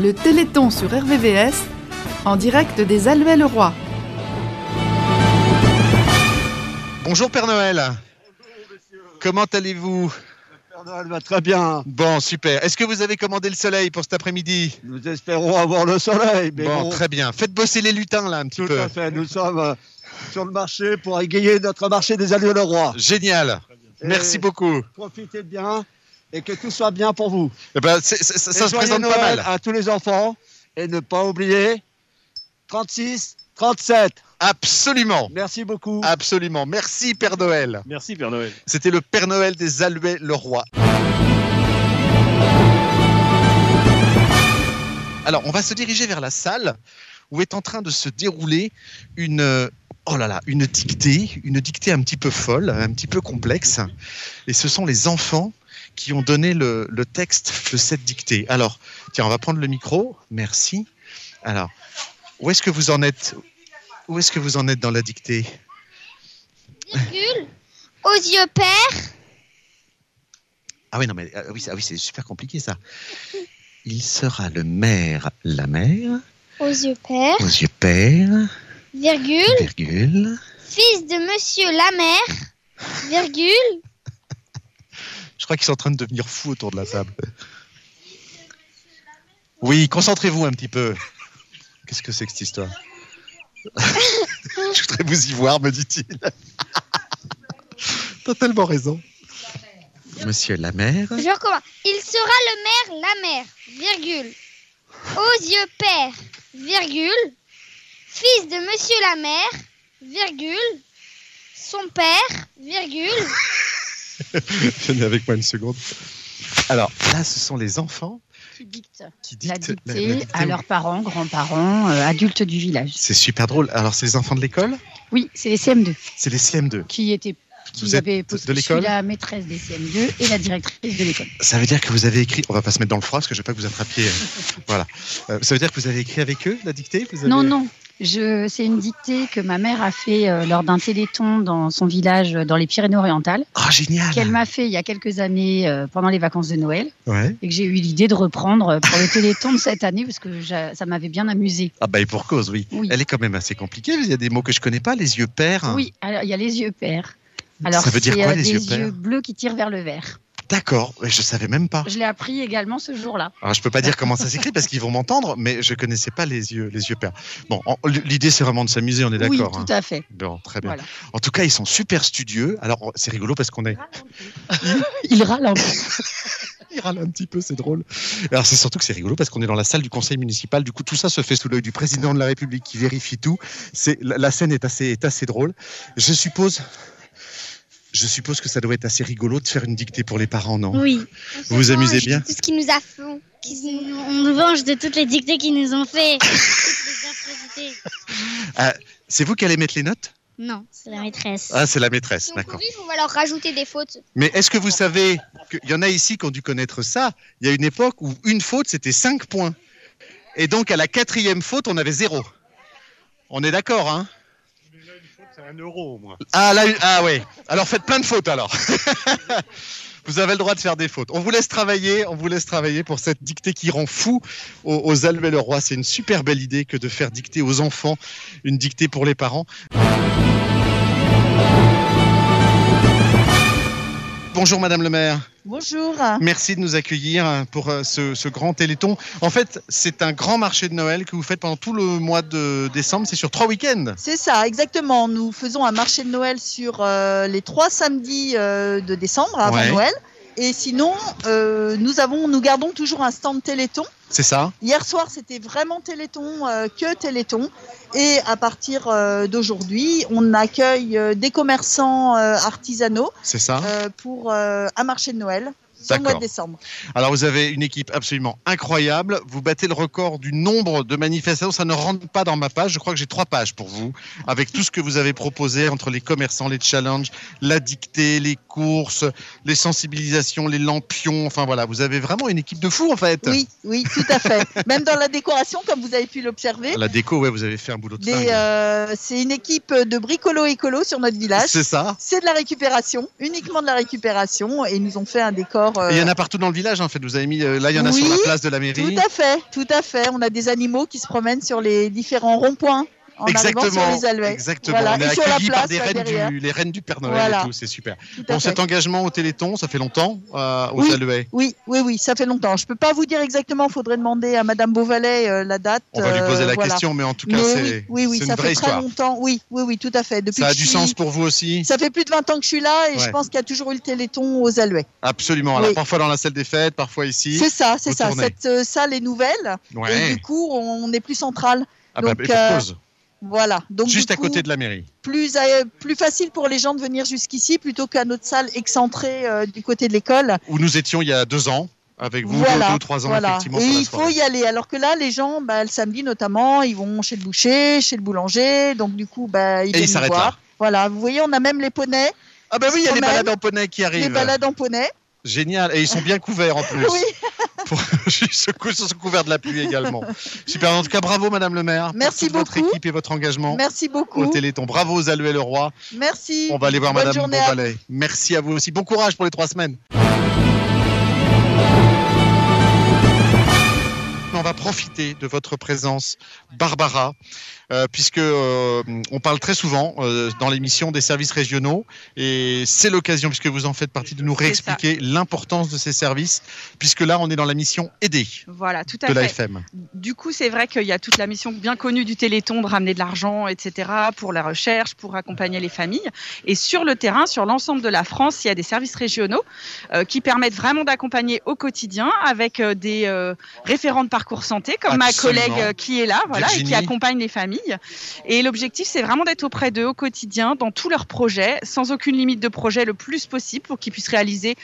Le Téléthon sur RVVS, en direct des Alluets-le-Roi. Bonjour Père Noël. Comment allez-vous? Père Noël va très bien. Bon, super. Est-ce que vous avez commandé le soleil pour cet après-midi? Nous espérons avoir le soleil. Mais Bon, bon, très bien. Faites bosser les lutins là un petit tout peu. à fait. Nous sommes euh, sur le marché pour égayer notre marché des alliés le roi. Génial. Et Merci beaucoup. Profitez bien et que tout soit bien pour vous. Eh ben, c'est- c'est- ça, ça Et se présente pas mal. à tous les enfants et ne pas oublier 36, 37. Absolument. Merci beaucoup. Absolument. Merci Père Noël. Merci Père Noël. C'était le Père Noël des Alouets le roi. Alors, on va se diriger vers la salle où est en train de se dérouler une oh là là, une dictée, une dictée un petit peu folle, un petit peu complexe. Et ce sont les enfants qui ont donné le, le texte de cette dictée. Alors, tiens, on va prendre le micro. Merci. Alors, où est-ce que vous en êtes Où est-ce que vous en êtes dans la dictée? Virgule, aux yeux pères, Ah oui, non, mais ah oui, ah oui, c'est super compliqué ça. Il sera le maire, la mère, aux yeux pères, aux yeux père, virgule, virgule. fils de monsieur la mère, virgule, Je crois qu'ils sont en train de devenir fous autour de la table. Oui, concentrez-vous un petit peu. Qu'est-ce que c'est que cette histoire? Je voudrais vous y voir, me dit-il. T'as tellement raison. Monsieur la mère, je recommence. Il sera le maire la mère, virgule, aux yeux pères, virgule, fils de monsieur la mère, virgule, son père, virgule, venez avec moi une seconde. Alors là, ce sont les enfants qui dictent qui la dictent la- dictée la dictée à leurs parents, grands-parents, euh, adultes du village. C'est super drôle. Alors, c'est les enfants de l'école? Oui, c'est les CM2 C'est les CM2. qui étaient. Qui Vous avaient de l'école? la maîtresse des CM2 et la directrice de l'école. Ça veut dire que vous avez écrit. On va pas se mettre dans le froid parce que je veux pas que vous attrapiez. euh, voilà. Euh, ça veut dire que vous avez écrit avec eux la dictée? Vous avez- Non, non. Je, c'est une dictée que ma mère a fait euh, lors d'un téléthon dans son village euh, dans les Pyrénées-Orientales, Ah, génial qu'elle m'a fait il y a quelques années euh, pendant les vacances de Noël Ouais. et que j'ai eu l'idée de reprendre pour le téléthon de cette année parce que j'a- ça m'avait bien amusé. Ah, bah, et pour cause, oui. Oui. Elle est quand même assez compliquée. Il y a des mots que je connais pas. Les yeux pairs. Oui, alors il y a les yeux pairs. Alors, Ça veut dire quoi, les des yeux bleus qui tirent vers le vert. D'accord. Je savais même pas. Je l'ai appris également ce jour-là. Alors, je peux pas dire comment ça s'écrit parce qu'ils vont m'entendre, mais je connaissais pas les yeux, les yeux pairs. Bon, en- l'idée, c'est vraiment de s'amuser, on est Oui, d'accord. hein. tout à fait. Bon, très bien. Voilà. En tout cas, ils sont super studieux. Alors, c'est rigolo parce qu'on est. Il râle un peu. Il râle un petit peu, c'est drôle. Alors c'est surtout que c'est rigolo parce qu'on est dans la salle du conseil municipal. Du coup, tout ça se fait sous l'œil du président de la République qui vérifie tout. C'est la, la scène est assez est assez drôle. Je suppose. Je suppose que ça doit être assez rigolo de faire une dictée pour les parents, non? Oui, Vous vous amusez bien? Tout ce qui nous a fait. nous- on nous venge de toutes les dictées qu'ils nous ont fait. Atrocités. C'est vous qui allez mettre les notes? Non, c'est la maîtresse. Ah, c'est la maîtresse, d'accord. on va leur rajouter des fautes. Mais est-ce que vous savez qu'il y en a ici qui ont dû connaître ça Il y a une époque où une faute, c'était 5 points. Et donc, à la quatrième faute, on avait zéro. On est d'accord, hein? Un euro au moins. Ah, ah ouais. Alors faites plein de fautes alors. vous avez le droit de faire des fautes. On vous laisse travailler, on vous laisse travailler pour cette dictée qui rend fou aux, aux Alouets le roi. C'est une super belle idée que de faire dicter aux enfants une dictée pour les parents. Bonjour Madame le maire. Bonjour. Merci de nous accueillir pour euh, ce, ce grand téléthon. En fait, c'est un grand marché de Noël que vous faites pendant tout le mois de décembre. C'est sur trois week-ends. C'est ça, exactement. Nous faisons un marché de Noël sur euh, les trois samedis euh, de décembre avant Ouais. Noël. Et sinon, euh, nous avons, nous gardons toujours un stand Téléthon. C'est ça Hier soir, c'était vraiment Téléthon, euh, que Téléthon. Et à partir euh, d'aujourd'hui, on accueille des commerçants artisanaux C'est ça pour un marché de Noël le mois de décembre. Alors vous avez une équipe absolument incroyable. Vous battez le record du nombre de manifestations. Ça ne rentre pas dans ma page. Je crois que j'ai trois pages pour vous, avec tout ce que vous avez proposé entre les commerçants, les challenges, la dictée, les courses, les sensibilisations, les lampions. Enfin voilà, vous avez vraiment une équipe de fous en fait. Oui, oui, tout à fait. Même dans la décoration, comme vous avez pu l'observer. La déco, ouais, vous avez fait un boulot de euh, c'est une équipe de bricolo écolo sur notre village. C'est ça. C'est de la récupération, uniquement de la récupération, et ils nous ont fait un décor Euh, il y en a partout dans le village, en fait. Vous avez mis, euh, là, il y en a Oui, sur la place de la mairie. tout à fait, tout à fait. On a des animaux qui se promènent sur les différents ronds-points en arrivant Exactement, sur les alouettes. exactement. Voilà. On est Et sur la accueillis par des reines, du, les reines du Père Noël Voilà. et tout, c'est super. Tout Bon, fait. cet engagement au Téléthon, ça fait longtemps euh, aux Oui. Alouets. Oui, oui, oui, ça fait longtemps. Je peux pas vous dire exactement. Il faudrait demander à Madame Beauvalet euh, la date. On va lui poser euh, la voilà. question, mais en tout cas, c'est oui, oui, oui, c'est ça une vraie fait très longtemps. Oui, oui, oui, tout à fait. Depuis Ça a du sens pour vous aussi? Ça fait plus de 20 ans que je suis là et Ouais. je pense qu'il y a toujours eu le Téléthon aux Alouets. Absolument. Alors, parfois dans la salle des fêtes, parfois ici. C'est ça, c'est ça. Cette salle est nouvelle et du coup, on est plus central. Ah bah, donc, pour euh. Voilà. Donc, Juste à coup, côté de la mairie. plus, euh, plus facile pour les gens de venir jusqu'ici plutôt qu'à notre salle excentrée euh, du côté de l'école. Où nous étions il y a deux ans, avec vous, voilà. deux ou trois ans, voilà. effectivement. Et il faut y aller. Alors que là, les gens, bah, le samedi notamment, ils vont chez le boucher, chez le boulanger. Donc, du coup, bah, ils Et viennent ils nous s'arrêtent voir. là. Voilà. Vous voyez, on a même les poneys, Ah bah oui, il y a les balades en poney qui les arrivent. balades en poney. Génial. Et ils sont bien couverts en plus. Oui. Pour... Ils sont cou- sont couverts de la pluie également. Super. En tout cas, bravo Madame le maire. pour Merci votre beaucoup. équipe et votre engagement Merci au beaucoup. Téléthon. Bravo aux Alouets le Roi. Merci. On va aller voir Bonne Madame Beauvalet. Merci à vous aussi. Bon courage pour les trois semaines. Va profiter de votre présence, Barbara, euh, puisque euh, on parle très souvent euh, dans l'émission des services régionaux, et c'est l'occasion, puisque vous en faites partie, de nous réexpliquer l'importance de ces services, puisque là, on est dans la mission aider Voilà, tout à de l'AFM. Du coup, c'est vrai qu'il y a toute la mission bien connue du Téléthon de ramener de l'argent, etc., pour la recherche, pour accompagner les familles. Et sur le terrain, sur l'ensemble de la France, il y a des services régionaux euh, qui permettent vraiment d'accompagner au quotidien avec euh, des euh, référents de parcours santé, comme Absolument. ma collègue euh, qui est là, voilà, et qui accompagne les familles. Et l'objectif, c'est vraiment d'être auprès d'eux au quotidien, dans tous leurs projets, sans aucune limite de projet, le plus possible, pour qu'ils puissent réaliser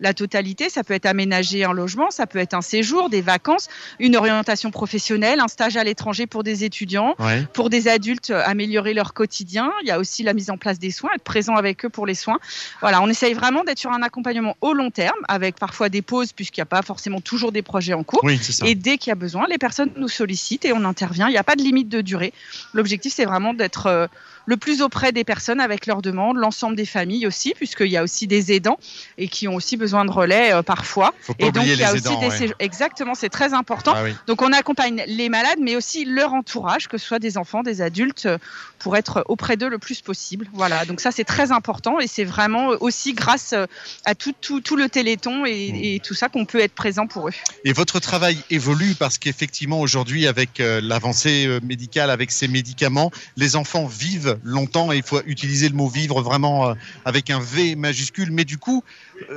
la totalité. Ça peut être aménager un logement, ça peut être un séjour, des vacances, une orientation professionnelle, un stage à l'étranger pour des étudiants, Ouais. pour des adultes, euh, améliorer leur quotidien. Il y a aussi la mise en place des soins, être présent avec eux pour les soins. Voilà, on essaye vraiment d'être sur un accompagnement au long terme, avec parfois des pauses, puisqu'il n'y a pas forcément toujours des projets en cours. Oui. Et dès qu'il y a besoin, les personnes nous sollicitent et on intervient. Il n'y a pas de limite de durée. L'objectif, c'est vraiment d'être euh, le plus auprès des personnes avec leurs demandes, l'ensemble des familles aussi, puisqu'il y a aussi des aidants et qui ont aussi besoin de relais euh, parfois. Faut pas Et donc, il y a les aussi aidants. des ouais. Exactement, c'est très important. Ah oui. Donc, on accompagne les malades, mais aussi leur entourage, que ce soit des enfants, des adultes, euh, pour être auprès d'eux le plus possible. Voilà, donc ça, c'est très important et c'est vraiment aussi grâce euh, à tout, tout, tout le téléthon et, et tout ça qu'on peut être présent pour eux. Et votre travail évolue parce qu'effectivement aujourd'hui avec l'avancée médicale, avec ces médicaments, les enfants vivent longtemps et il faut utiliser le mot vivre vraiment euh, avec un V majuscule. Mais du coup,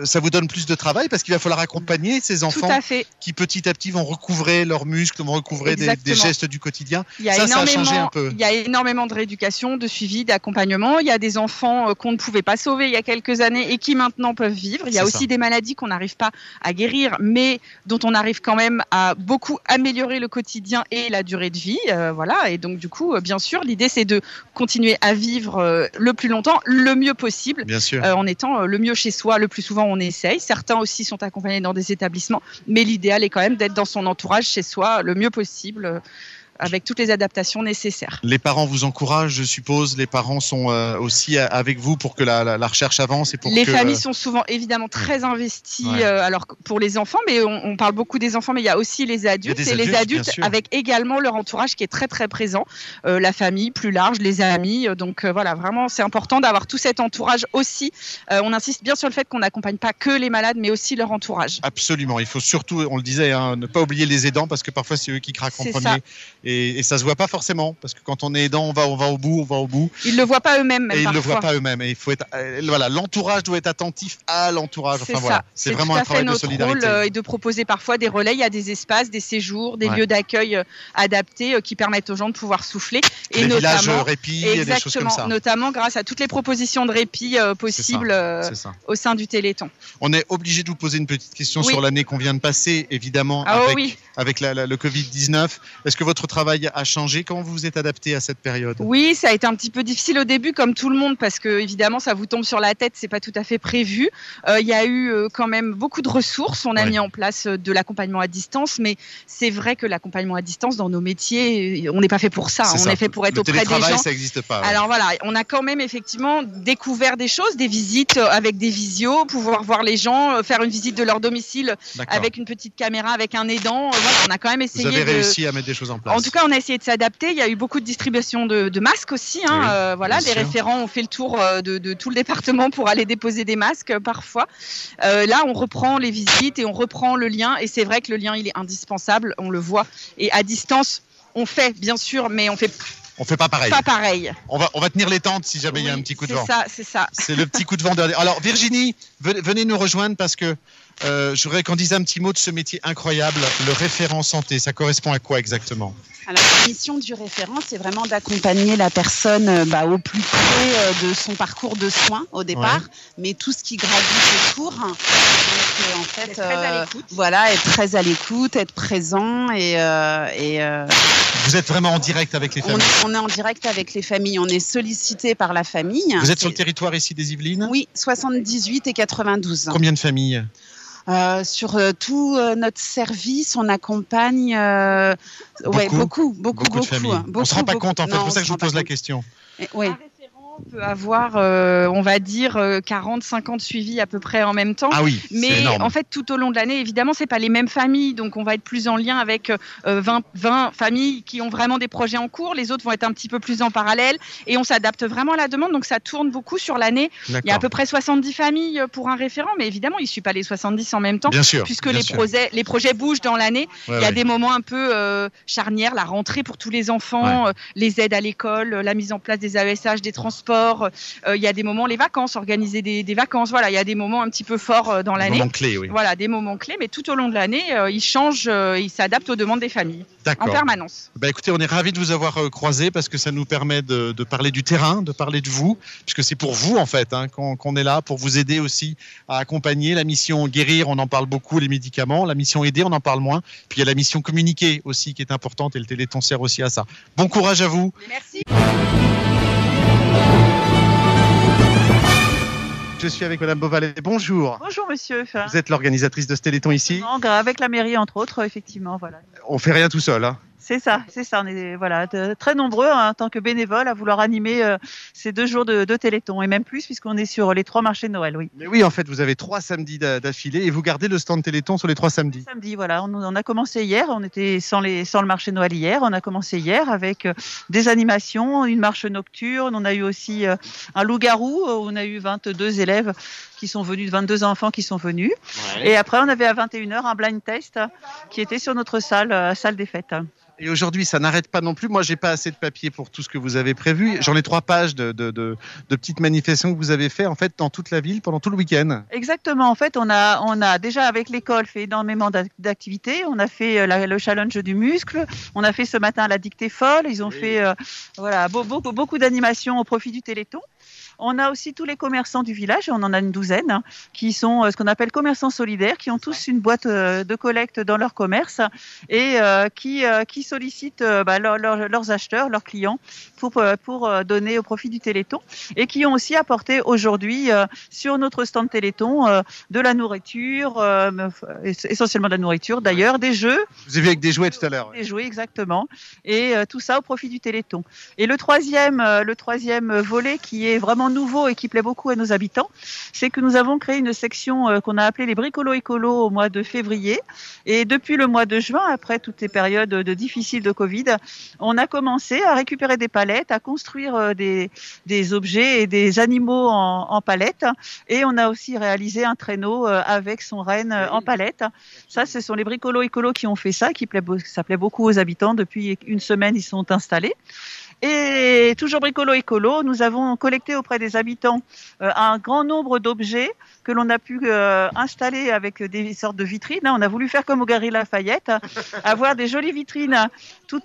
ça vous donne plus de travail parce qu'il va falloir accompagner ces enfants qui petit à petit vont recouvrer leurs muscles, vont recouvrer des, gestes du quotidien. Il y a Ça, ça a énormément, changé un peu. Il y a énormément de rééducation, de suivi, d'accompagnement. Il y a des enfants euh, qu'on ne pouvait pas sauver il y a quelques années et qui maintenant peuvent vivre. Il y a aussi ça. des maladies qu'on n'arrive pas à guérir, mais dont on arrive quand même à beaucoup améliorer le quotidien et la durée de vie. Euh, voilà. Et donc du coup, euh, bien sûr, l'idée c'est de continuer à vivre euh, le plus longtemps, le mieux possible. Bien sûr. euh, en étant euh, le mieux chez soi, le plus souvent on essaye. Certains aussi sont accompagnés dans des établissements, mais l'idéal est quand même d'être dans son entourage chez soi le mieux possible, euh, avec toutes les adaptations nécessaires. Les parents vous encouragent, je suppose. Les parents sont euh, aussi a- avec vous pour que la, la- la recherche avance et pour les que familles euh, sont souvent évidemment très investies, Ouais. euh, alors pour les enfants, mais on, on parle beaucoup des enfants, mais il y a aussi les adultes et les adultes, avec également leur entourage qui est très très présent, Euh, la famille plus large, les amis. euh, donc euh, voilà, vraiment c'est important d'avoir tout cet entourage aussi. Euh, on insiste bien sur le fait qu'on n'accompagne pas que les malades, mais aussi leur entourage. Absolument. Il faut surtout, on le disait, hein, ne pas oublier les aidants parce que parfois c'est eux qui craquent en premier. ça. Et, et ça se voit pas forcément parce que quand on est aidant, on va, on va au bout, on va au bout. Ils le voient pas eux-mêmes, même et ils ne le parfois. voient pas eux-mêmes. Et il faut être, euh, voilà, l'entourage doit être attentif à l'entourage. C'est Enfin voilà, c'est vraiment un travail de solidarité. rôle euh, et de proposer parfois des relais. Il y a des espaces, des séjours, des Ouais. lieux d'accueil euh, adaptés qui permettent aux gens de pouvoir souffler. Et villages notamment, répit, et des choses comme ça. notamment grâce à toutes les propositions de répit euh, possibles euh, au sein du Téléthon. On est obligé de vous poser une petite question Oui. sur l'année qu'on vient de passer, évidemment, Ah avec, oui. avec la- la- le Covid-19. Est-ce que votre travail a changé. Comment vous vous êtes adapté à cette période? Oui, ça a été un petit peu difficile au début, comme tout le monde, parce que évidemment, ça vous tombe sur la tête, c'est pas tout à fait prévu. Euh, Il y a eu euh, quand même beaucoup de ressources. On a Ouais. mis en place euh, de l'accompagnement à distance, mais c'est vrai que l'accompagnement à distance dans nos métiers, on n'est pas fait pour ça. On ça. est fait pour être Le auprès des gens. ça n'existe pas. ouais. Alors voilà, on a quand même effectivement découvert des choses, des visites avec des visios, pouvoir voir les gens, faire une visite de leur domicile avec une petite caméra, avec un aidant. Voilà, on a quand même Vous essayé avez de. réussi à mettre des choses en place. En tout cas, on a essayé de s'adapter. Il y a eu beaucoup de distribution de, de masques aussi. Hein. Oui, Euh, voilà, les sûr. référents ont fait le tour euh, de, de tout le département pour aller déposer des masques euh, parfois. Euh, là, on reprend les visites et on reprend le lien. Et c'est vrai que le lien, il est indispensable. On le voit. Et à distance, on fait bien sûr, mais on fait on fait pas pareil. pas pareil. On va, on va tenir les tentes si jamais il y a un petit coup de c'est vent. ça, c'est ça. C'est le petit coup de vent dernier. Alors Virginie, venez, venez nous rejoindre parce que euh, je voudrais qu'on dise un petit mot de ce métier incroyable, le référent santé. Ça correspond à quoi exactement? Alors, la mission du référent, c'est vraiment d'accompagner la personne euh, bah, au plus près euh, de son parcours de soins au départ, mais tout ce qui gravite autour. hein. Donc, euh, en fait, Être très à euh, l'écoute. voilà, être très à l'écoute, être présent et, euh, et euh, Vous êtes vraiment en direct avec les on, familles. on est en direct avec les familles. On est sollicité par la famille. Vous êtes sur le territoire ici des Yvelines? Oui, 78 et 92. Combien de familles? Euh, sur euh, tout euh, notre service, on accompagne euh, ouais, Beaucoup beaucoup, beaucoup, Beaucoup de familles. hein. on se rend pas Beaucoup, compte en fait. C'est pour ça que je vous pose la compte. question. Et- ouais. Référent peut avoir, euh, on va dire, euh, 40, 50 suivis à peu près en même temps. Ah oui, Mais en fait, tout au long de l'année, évidemment, c'est pas les mêmes familles, donc on va être plus en lien avec euh, 20, 20 familles qui ont vraiment des projets en cours. Les autres vont être un petit peu plus en parallèle, et on s'adapte vraiment à la demande. Donc ça tourne beaucoup sur l'année. Il y a à peu près 70 familles pour un référent, mais évidemment, il ne suit pas les 70 en même temps. Bien sûr. Puisque bien les sûr. projets, les projets bougent dans l'année. Ouais, Il y a ouais. des moments un peu euh, charnières, la rentrée pour tous les enfants, euh, les aides à l'école, euh, la mise en place des AESH, des transports. Euh, il y a des moments, les vacances, organiser des, des vacances. Voilà, il y a des moments un petit peu forts euh, dans Des l'année. moments clés, oui. Voilà, des moments clés, mais tout au long de l'année, euh, ils changent, ils s'adaptent aux demandes des familles en permanence. Bah écoutez, on est ravis de vous avoir croisé parce que ça nous permet de, de parler du terrain, de parler de vous, puisque c'est pour vous en fait hein, qu'on qu'on est là, pour vous aider aussi à accompagner. La mission guérir, on en parle beaucoup, les médicaments. La mission aider, on en parle moins. Puis il y a la mission communiquer aussi qui est importante et le Téléthon sert aussi à ça. Bon courage à vous. Merci. Je suis avec Madame Beauvalet. Bonjour. Bonjour monsieur. Vous êtes l'organisatrice de ce Téléthon ici. Non, avec la mairie entre autres, effectivement, voilà. On fait rien tout seul. Hein. C'est ça, c'est ça. On est voilà de- très nombreux hein, en tant que bénévoles à vouloir animer euh, ces deux jours de, de Téléthon et même plus puisqu'on est sur les trois marchés de Noël. Oui. Mais oui, en fait, vous avez trois samedis d'a- d'affilée et vous gardez le stand Téléthon sur les trois samedis. Samedi, voilà, on, on a commencé hier. On était sans les sans le marché de Noël hier. On a commencé hier avec euh, des animations, une marche nocturne. On a eu aussi euh, un loup-garou. On a eu 22 élèves qui sont venus, 22 enfants qui sont venus. Et après, on avait à 21h un blind test qui était sur notre salle, euh, salle des fêtes. Et aujourd'hui, ça n'arrête pas non plus. Moi, j'ai pas assez de papier pour tout ce que vous avez prévu. J'en ai trois pages de, de, de, de petites manifestations que vous avez fait en fait dans toute la ville pendant tout le week-end. Exactement. En fait, on a, on a déjà avec l'école fait énormément d'ac- d'activités. On a fait euh, la- le challenge du muscle. On a fait ce matin la dictée folle. Ils ont fait euh, voilà beau- beau- beaucoup d'animations au profit du Téléthon. On a aussi tous les commerçants du village, on en a une douzaine, hein, qui sont euh, ce qu'on appelle commerçants solidaires, qui ont tous une boîte euh, de collecte dans leur commerce et euh, qui, qui sollicitent bah, leur- leur- leurs acheteurs, leurs clients, pour, pour donner au profit du Téléthon, et qui ont aussi apporté aujourd'hui sur notre stand Téléthon de la nourriture, essentiellement de la nourriture d'ailleurs, des jeux, Je vous ai vu avec des jouets tout à l'heure. des jouets exactement, et tout ça au profit du Téléthon. Et le troisième, le troisième volet qui est vraiment nouveau et qui plaît beaucoup à nos habitants, c'est que nous avons créé une section euh, qu'on a appelée les bricolos écolos au mois de février. Et depuis le mois de juin, après toutes ces périodes de difficiles de Covid, on a commencé à récupérer des palettes, à construire euh, des, des objets et des animaux en, en palettes. Et on a aussi réalisé un traîneau euh, avec son renne en palette. Ça, ce sont les bricolos écolos qui ont fait ça, qui plaît, ça plaît beaucoup aux habitants. Depuis une semaine, ils sont installés. Et toujours bricolo écolo, nous avons collecté auprès des habitants euh, un grand nombre d'objets que l'on a pu euh, installer avec des sortes de vitrines. On a voulu faire comme au Galerie Lafayette, avoir des jolies vitrines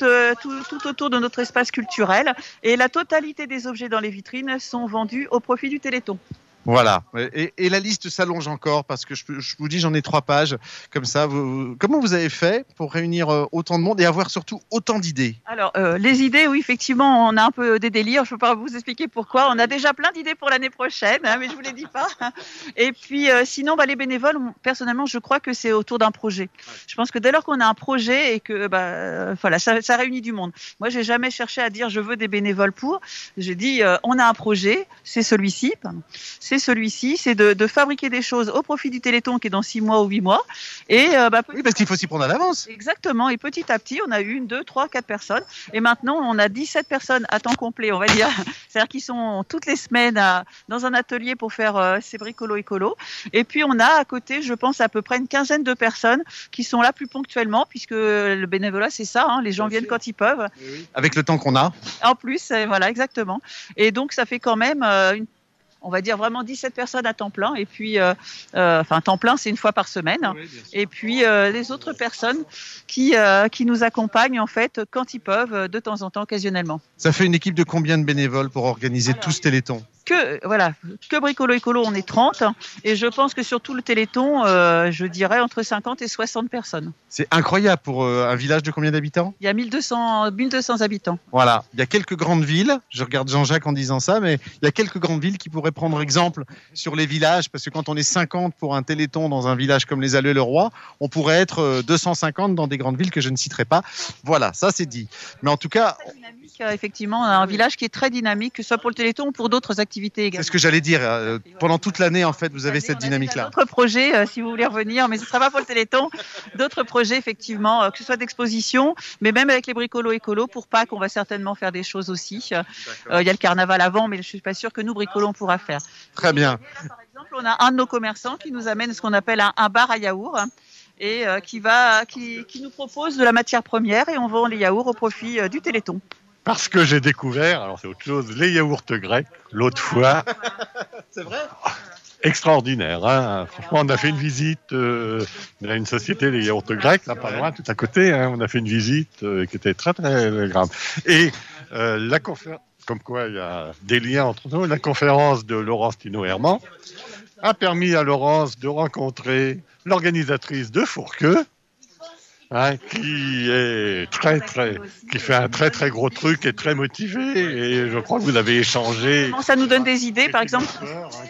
euh, tout autour de notre espace culturel. Et la totalité des objets dans les vitrines sont vendus au profit du Téléthon. Voilà. Et, la liste s'allonge encore parce que je, vous dis, j'en ai trois pages. Comme ça, comment vous avez fait pour réunir euh, autant de monde et avoir surtout autant d'idées? Alors, euh, les idées, oui, effectivement, on a un peu des délires. Je ne peux pas vous expliquer pourquoi. On a déjà plein d'idées pour l'année prochaine, hein, mais je ne vous les dis pas. Et puis, euh, sinon, bah, les bénévoles, on- personnellement, je crois que c'est autour d'un projet. Je pense que dès lors qu'on a un projet et que bah, voilà, ça, réunit du monde. Moi, j'ai jamais cherché à dire je veux des bénévoles pour. J'ai dit on a un projet, c'est celui-ci. C'est celui-ci, c'est de, de fabriquer des choses au profit du Téléthon qui est dans six mois ou huit mois. Et euh, bah, Oui, parce qu'il faut s'y prendre à l'avance. Exactement. Et petit à petit, on a eu une, deux, trois, quatre personnes. Et maintenant, on a 17 personnes à temps complet, on va dire. C'est-à-dire qu'ils sont toutes les semaines à- dans un atelier pour faire euh, ces bricolos écolos. Et puis, on a à côté, je pense, à peu près une quinzaine de personnes qui sont là plus ponctuellement, puisque le bénévolat, c'est ça. hein, les gens viennent quand ils peuvent. Avec le temps qu'on a. En plus, euh, voilà, exactement. Et donc, ça fait quand même, euh, une- on va dire vraiment 17 personnes à temps plein. Et puis, euh, euh, enfin, temps plein, c'est une fois par semaine. Et puis, euh, les autres personnes qui, euh, qui nous accompagnent, en fait, quand ils peuvent, de temps en temps, occasionnellement. Ça fait une équipe de combien de bénévoles pour organiser tout ce téléthon Que, voilà, que Bricolo Écolo, on est 30. Et je pense que sur tout le Téléthon, euh, je dirais entre 50 et 60 personnes. C'est incroyable pour euh, un village de combien d'habitants? Il y a 1200, 1200 habitants. Voilà, il y a quelques grandes villes, je regarde Jean-Jacques en disant ça, mais il y a quelques grandes villes qui pourraient prendre exemple sur les villages, parce que quand on est 50 pour un téléthon dans un village comme les Alleux-le-Roi, on pourrait être euh, 250 dans des grandes villes que je ne citerai pas. Voilà, ça c'est dit. Mais en tout cas, euh, effectivement, un village qui est très dynamique, que ce soit pour le Téléthon ou pour d'autres activités également. c'est ce que j'allais dire. euh, pendant toute l'année, en fait, vous avez cette dynamique-là. D'autres projets, euh, si vous voulez revenir, mais ce ne sera pas pour le Téléthon. D'autres projets, effectivement, euh, que ce soit d'exposition, mais même avec les bricolos écolos, pour Pâques, on va certainement faire des choses aussi. Euh, Il y a le carnaval avant, mais je suis pas sûre que nous, bricolos, on pourra faire. Très bien. Par exemple, on a un de nos commerçants qui nous amène ce qu'on appelle un, un bar à yaourt et euh, qui, va, qui, qui nous propose de la matière première et on vend les yaourts au profit euh, du Téléthon. Parce que j'ai découvert, alors c'est autre chose, les yaourts grecs, l'autre fois. C'est vrai? Extraordinaire. Hein Franchement, on a fait une visite euh, à une société des yaourts grecs, là, pas loin, tout à côté. hein. On a fait une visite euh, qui était très, très grave. Et euh, la conférence, comme quoi il y a des liens entre nous, la conférence de Laurence Tino-Herman a permis à Laurence de rencontrer l'organisatrice de Fourqueux, hein, qui est très très, qui fait un très très gros truc et très motivé. Et je crois que vous avez échangé Ça nous donne des idées, par exemple.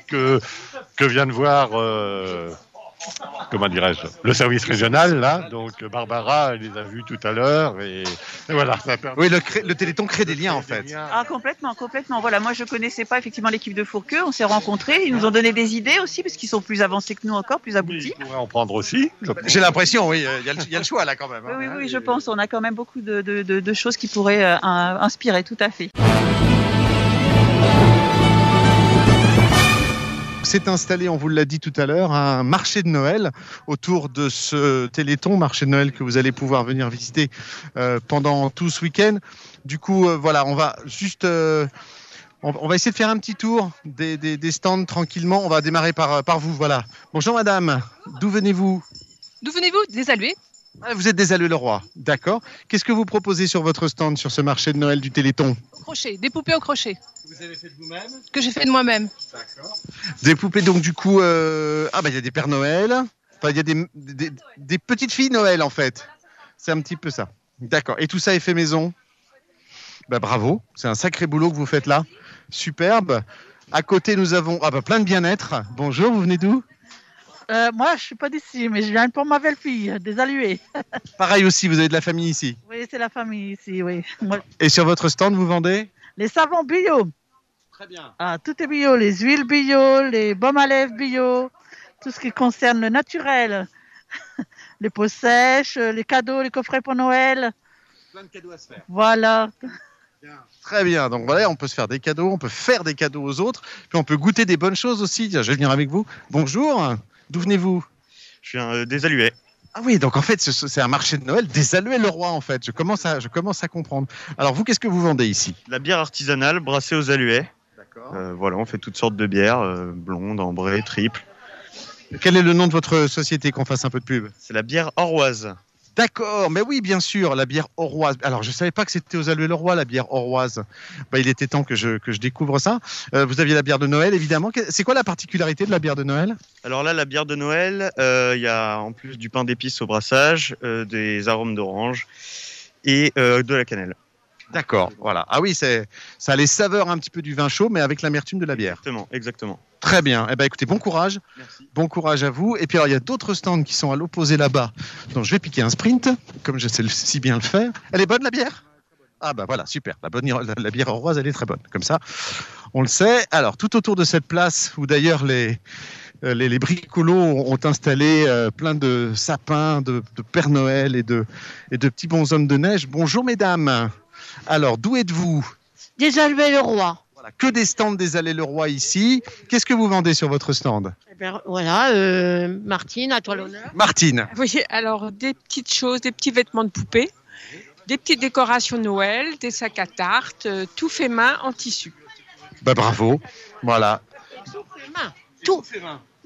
que que vient de voir. euh, Comment dirais-je? Le service régional, là. Donc, Barbara, elle les a vus tout à l'heure. Et, et voilà, ça permet. Oui, le, cré- le téléthon crée des liens, en fait. Ah, complètement, complètement. Voilà, moi je connaissais pas effectivement l'équipe de Fourqueux, on s'est rencontrés, ils nous ont donné des idées aussi, parce qu'ils sont plus avancés que nous encore, plus aboutis. On pourrait en prendre aussi. J'ai l'impression, oui, euh, il y, a le- il y a le choix là quand même. hein. Oui, oui, oui, je pense, on a quand même beaucoup de, de- de- de choses qui pourraient euh, in- inspirer, tout à fait. S'est installé, on vous l'a dit tout à l'heure, un marché de Noël autour de ce Téléthon, marché de Noël que vous allez pouvoir venir visiter euh, pendant tout ce week-end. Du coup, euh, voilà, on va juste, euh, on, va essayer de faire un petit tour des, stands tranquillement. On va démarrer par, vous, voilà. Bonjour madame, d'où venez-vous? D'où venez-vous? Des Vous êtes des Alleux le Roi, d'accord. Qu'est-ce que vous proposez sur votre stand sur ce marché de Noël du Téléthon? Crochet, des poupées au crochet. Vous avez fait de vous-même? Que j'ai fait de moi-même. Des poupées, donc du coup, euh, ah bah il y a des Pères Noël, enfin il y a des, des, des petites filles Noël en fait. C'est un petit peu ça. D'accord. Et tout ça est fait maison? Bah bravo, c'est un sacré boulot que vous faites là. Superbe. À côté, nous avons ah bah, plein de bien-être. Bonjour, vous venez d'où? Euh, moi, je suis pas d'ici, mais je viens pour ma belle-fille, des Allués. Pareil aussi, vous avez de la famille ici. oui, c'est la famille ici, oui. Moi, Et sur votre stand, vous vendez? les savons bio. Très bien. Ah, tout est bio, les huiles bio, les baumes à lèvres bio, tout ce qui concerne le naturel. les peaux sèches, les cadeaux, les coffrets pour Noël. Plein de cadeaux à se faire. Voilà. Très bien. Donc voilà, on peut se faire des cadeaux, on peut faire des cadeaux aux autres, puis on peut goûter des bonnes choses aussi. Je vais venir avec vous. Bonjour. D'où venez-vous? Je viens euh, des Alluets. Ah oui, donc en fait, ce- c'est un marché de Noël des Alluets le roi en fait. Je commence à, je commence à comprendre. Alors vous, qu'est-ce que vous vendez ici? La bière artisanale brassée aux Alluets. Euh, voilà, on fait toutes sortes de bières, euh, blondes, ambrées, triples. Quel est le nom de votre société qu'on fasse un peu de pub? C'est la bière Oroise. D'accord, mais oui, bien sûr, la bière oroise. Alors, je ne savais pas que c'était aux Alluets-le-Roi, la bière oroise. Bah, il était temps que je, découvre ça. Euh, vous aviez la bière de Noël, évidemment. C'est quoi la particularité de la bière de Noël? Alors là, la bière de Noël, euh, il y a en plus du pain d'épices au brassage, euh, des arômes d'orange et de la cannelle. D'accord, voilà. Ah oui, c'est, ça a les saveurs un petit peu du vin chaud, mais avec l'amertume de la bière. Exactement, exactement. Très bien. Eh ben, écoutez, bon courage. Bon courage à vous. Et puis, alors, il y a d'autres stands qui sont à l'opposé là-bas. Donc, je vais piquer un sprint, comme je sais si bien le faire. Elle est bonne, la bière? Ah, bah voilà, super. La, bonne, la, la bière rose, elle est très bonne. Comme ça, on le sait. Alors, tout autour de cette place, où d'ailleurs les, euh, les, les bricolos ont installé euh, plein de sapins, de, de Père Noël et de, et de petits bonshommes de neige. Bonjour, mesdames. Alors, d'où êtes-vous Des Alluets-le-Roi. Voilà, que des stands des Allées-le-Roi ici. Qu'est-ce que vous vendez sur votre stand Eh ben, voilà, euh, Martine, à toi l'honneur. Martine. Oui, alors des petites choses, des petits vêtements de poupée, des petites décorations Noël, des sacs à tarte, euh, tout fait main en tissu. Bah bravo. Voilà. Tout.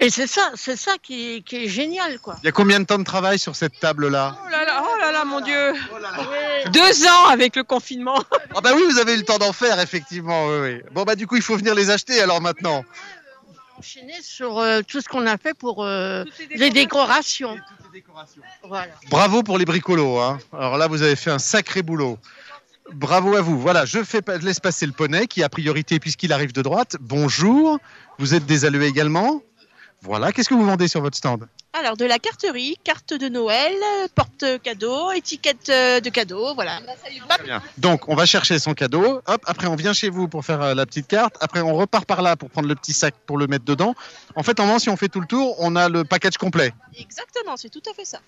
Et c'est ça, c'est ça qui, qui est génial, quoi. Il y a combien de temps de travail sur cette table-là? Oh là là, oh là là, mon Dieu Deux ans avec le confinement. Ah bah oui, vous avez eu le temps d'en faire, effectivement. oui, oui. Bon bah du coup, il faut venir les acheter alors maintenant. Enchaîner sur euh, tout ce qu'on a fait pour euh, les décorations. Voilà. Bravo pour les bricolos. Hein. Alors là, vous avez fait un sacré boulot. Bravo à vous. Voilà, je fais, laisse passer le poney qui a priorité puisqu'il arrive de droite. Bonjour. Vous êtes des alluets également Voilà. Qu'est-ce que vous vendez sur votre stand? Alors, de la carterie, carte de Noël, porte-cadeau, étiquette euh, de cadeau, voilà. Bien. Donc, on va chercher son cadeau. Hop, après, on vient chez vous pour faire euh, la petite carte. Après, on repart par là pour prendre le petit sac pour le mettre dedans. En fait, en moment, si on fait tout le tour, on a le package complet. Exactement, c'est tout à fait ça.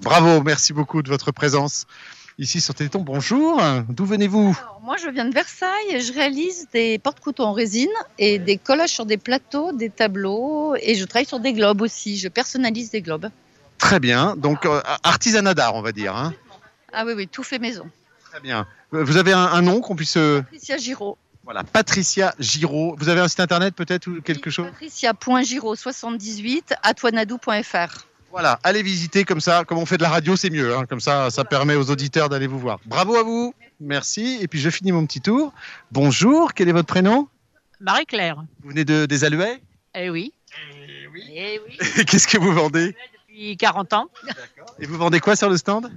Bravo, merci beaucoup de votre présence ici sur Téléthon. Bonjour, d'où venez-vous? Moi, je viens de Versailles et je réalise des porte-couteaux en résine et des collages sur des plateaux, des tableaux et je travaille sur des globes aussi. Je personnalise des globes. Très bien. Donc, euh, artisanat d'art, on va dire. hein. Ah oui, oui, tout fait maison. Très bien. Euh, Vous avez un, un nom qu'on puisse. euh, Patricia Giraud. Voilà, Patricia Giraud. Vous avez un site internet peut-être ou quelque chose? Patricia.giraud78 atoinadou.fr. Voilà, allez visiter comme ça, comme on fait de la radio, c'est mieux. hein. Comme ça, ça permet aux auditeurs d'aller vous voir. Bravo à vous, merci. Et puis je finis mon petit tour. Bonjour, quel est votre prénom? Marie-Claire. Vous venez de, des Alluets Eh oui. Eh oui. Qu'est-ce que vous vendez? Depuis 40 ans. Et vous vendez quoi sur le stand?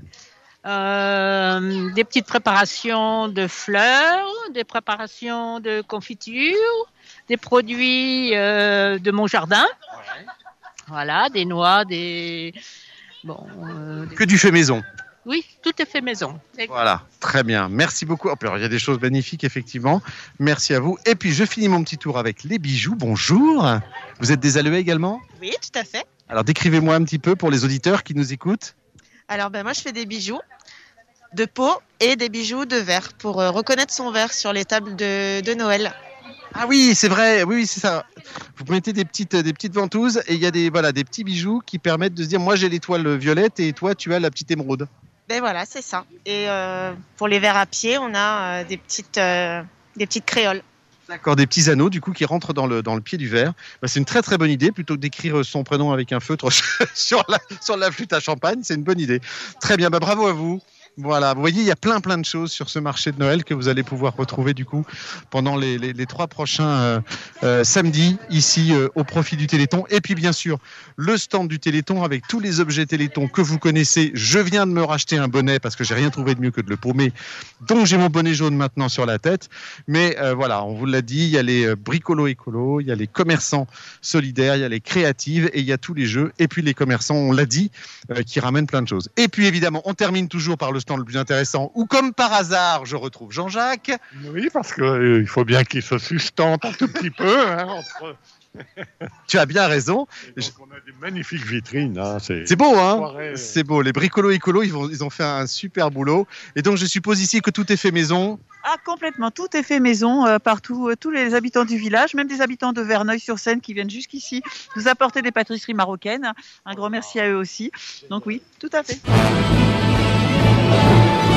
Euh, des petites préparations de fleurs, des préparations de confiture, des produits euh, de mon jardin. Voilà, des noix, des. Bon. euh, des- Que du fait maison. Oui, tout est fait maison. Voilà, très bien. Merci beaucoup. Oh, alors, il y a des choses magnifiques, effectivement. Merci à vous. Et puis, je finis mon petit tour avec les bijoux. Bonjour. Vous êtes des Alluets également? Oui, tout à fait. Alors, décrivez-moi un petit peu pour les auditeurs qui nous écoutent. Alors, ben, moi, je fais des bijoux de peau et des bijoux de verre pour euh, reconnaître son verre sur les tables de, de Noël. Ah oui, c'est vrai. Oui, oui, c'est ça. Vous mettez des petites, des petites ventouses et il y a des, voilà, des petits bijoux qui permettent de se dire moi, j'ai l'étoile violette et toi, tu as la petite émeraude. Ben voilà, c'est ça. Et euh, pour les verres à pied, on a euh, des, petites, euh, des petites créoles. D'accord, des petits anneaux du coup qui rentrent dans le, dans le pied du verre. Bah, c'est une très très bonne idée plutôt que d'écrire son prénom avec un feutre sur la, sur la flûte à champagne. C'est une bonne idée. Très bien, bah, bravo à vous. Voilà, vous voyez, il y a plein plein de choses sur ce marché de Noël que vous allez pouvoir retrouver du coup pendant les, trois prochains euh, euh, samedis ici euh, au profit du Téléthon. Et puis bien sûr, le stand du Téléthon avec tous les objets Téléthon que vous connaissez. Je viens de me racheter un bonnet parce que j'ai rien trouvé de mieux que de le paumer. Donc j'ai mon bonnet jaune maintenant sur la tête. Mais voilà, on vous l'a dit, il y a les bricolos écolos, il y a les commerçants solidaires, il y a les créatives et il y a tous les jeux. Et puis les commerçants, on l'a dit, qui ramènent plein de choses. Et puis évidemment, on termine toujours par le le plus intéressant, où comme par hasard, je retrouve Jean-Jacques. Oui, parce qu'il faut bien qu'il se sustente un tout petit peu. hein, entre- Tu as bien raison. On a des magnifiques vitrines. hein, C'est beau, hein euh, C'est beau. Les bricolos écolos, ils, vont- ils ont fait un super boulot. Et donc, je suppose ici que tout est fait maison. Ah, complètement. Tout est fait maison euh, partout. Euh, tous les habitants du village, même des habitants de Verneuil-sur-Seine qui viennent jusqu'ici nous apporter des pâtisseries marocaines. Un grand merci à eux aussi. Donc oui, tout à fait. Thank you.